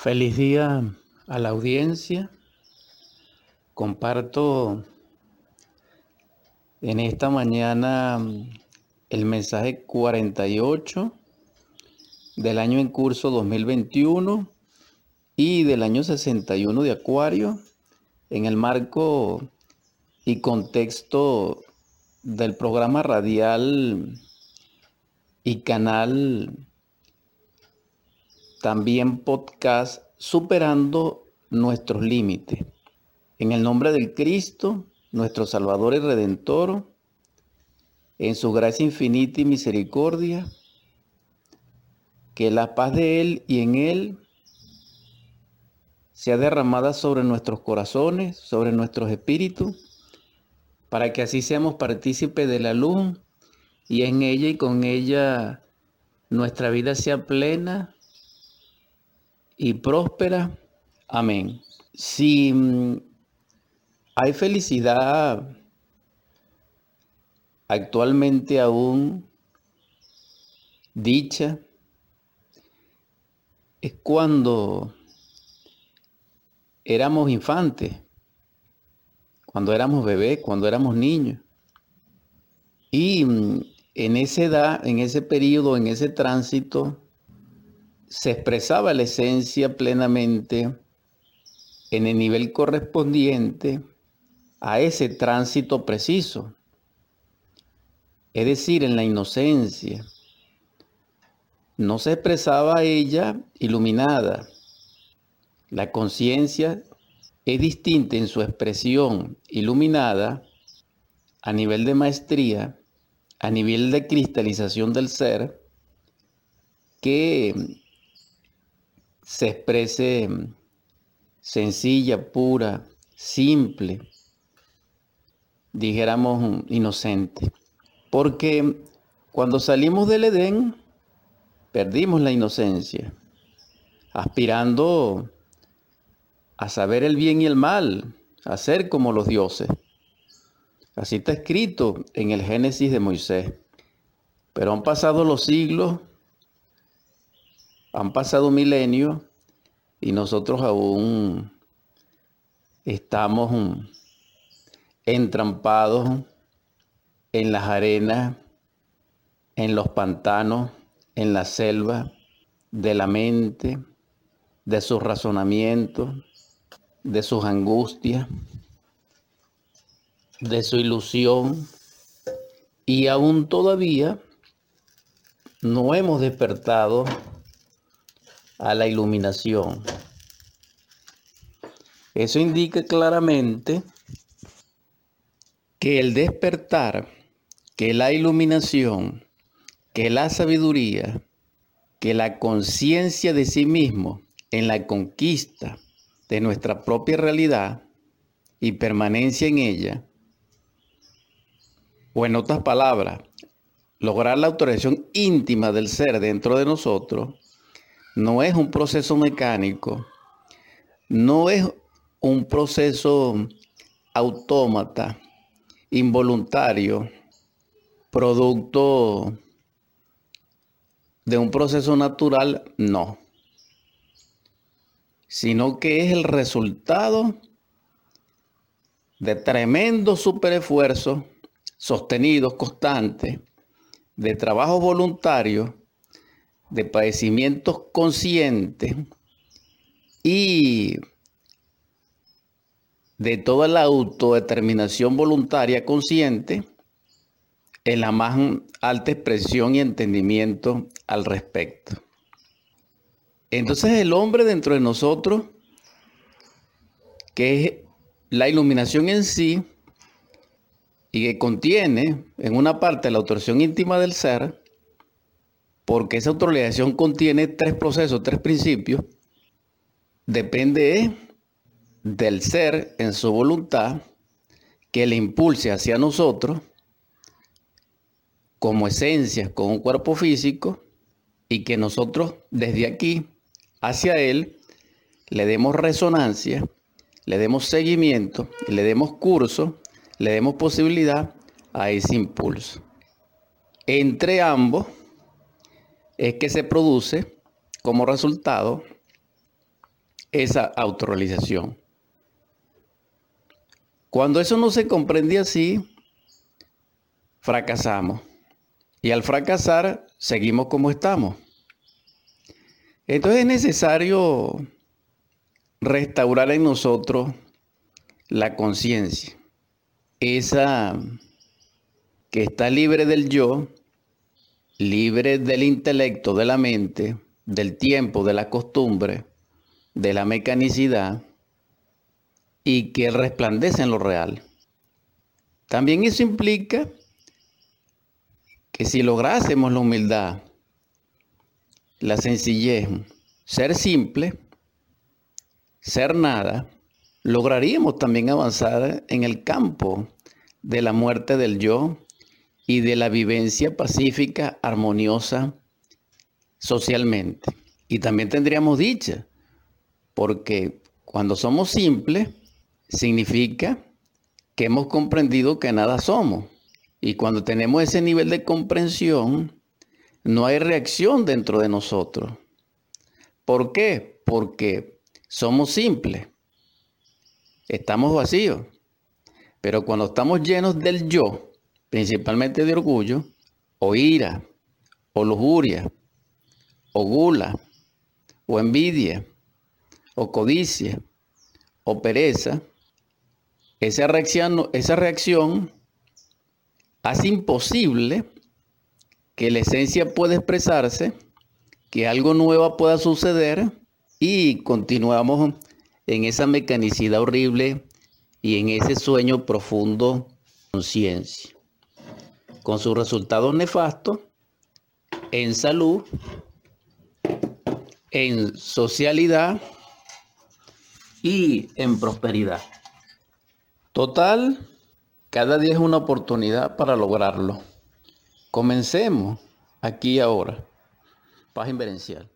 Feliz día a la audiencia. Comparto en esta mañana el mensaje 48 del año en curso 2021 y del año 61 de Acuario en el marco y contexto del programa radial y canal también podcast Superando nuestros límites. En el nombre del Cristo, nuestro Salvador y Redentor, en su gracia infinita y misericordia, que la paz de Él y en Él sea derramada sobre nuestros corazones, sobre nuestros espíritus, para que así seamos partícipes de la luz y en ella y con ella nuestra vida sea plena y próspera. Amén. Si mm, hay felicidad actualmente aún dicha, es cuando éramos infantes, cuando éramos bebés, cuando éramos niños. Y mm, en esa edad, en ese periodo, en ese tránsito, se expresaba la esencia plenamente en el nivel correspondiente a ese tránsito preciso, es decir, en la inocencia. No se expresaba ella iluminada. La conciencia es distinta en su expresión iluminada a nivel de maestría, a nivel de cristalización del ser, que se exprese mm, sencilla, pura, simple, dijéramos mm, inocente. Porque cuando salimos del Edén, perdimos la inocencia, aspirando a saber el bien y el mal, a ser como los dioses. Así está escrito en el Génesis de Moisés. Pero han pasado los siglos han pasado milenios y nosotros aún estamos entrampados en las arenas, en los pantanos, en la selva de la mente, de sus razonamientos, de sus angustias, de su ilusión. Y aún todavía no hemos despertado a la iluminación. Eso indica claramente que el despertar, que la iluminación, que la sabiduría, que la conciencia de sí mismo en la conquista de nuestra propia realidad y permanencia en ella, o en otras palabras, lograr la autorización íntima del ser dentro de nosotros, no es un proceso mecánico, no es un proceso autómata, involuntario, producto de un proceso natural, no, sino que es el resultado de tremendo superesfuerzo sostenidos, constantes, de trabajo voluntario de padecimientos conscientes y de toda la autodeterminación voluntaria consciente en la más alta expresión y entendimiento al respecto. Entonces el hombre dentro de nosotros, que es la iluminación en sí, y que contiene en una parte la autorización íntima del ser, porque esa autorización contiene tres procesos, tres principios, depende del ser en su voluntad que le impulse hacia nosotros como esencia, con un cuerpo físico, y que nosotros desde aquí hacia él le demos resonancia, le demos seguimiento, le demos curso, le demos posibilidad a ese impulso. Entre ambos, es que se produce como resultado esa autorrealización. Cuando eso no se comprende así, fracasamos. Y al fracasar, seguimos como estamos. Entonces es necesario restaurar en nosotros la conciencia, esa que está libre del yo, libre del intelecto, de la mente, del tiempo, de la costumbre, de la mecanicidad, y que resplandece en lo real. También eso implica que si lográsemos la humildad, la sencillez, ser simple, ser nada, lograríamos también avanzar en el campo de la muerte del yo y de la vivencia pacífica, armoniosa socialmente. Y también tendríamos dicha, porque cuando somos simples, significa que hemos comprendido que nada somos. Y cuando tenemos ese nivel de comprensión, no hay reacción dentro de nosotros. ¿Por qué? Porque somos simples. Estamos vacíos. Pero cuando estamos llenos del yo, principalmente de orgullo, o ira, o lujuria, o gula, o envidia, o codicia, o pereza, esa reacción, hace imposible que la esencia pueda expresarse, que algo nuevo pueda suceder y continuamos en esa mecanicidad horrible y en ese sueño profundo conciencia, con sus resultados nefastos en salud, en socialidad y en prosperidad. Total, cada día es una oportunidad para lograrlo. Comencemos aquí ahora. Paz inverencial.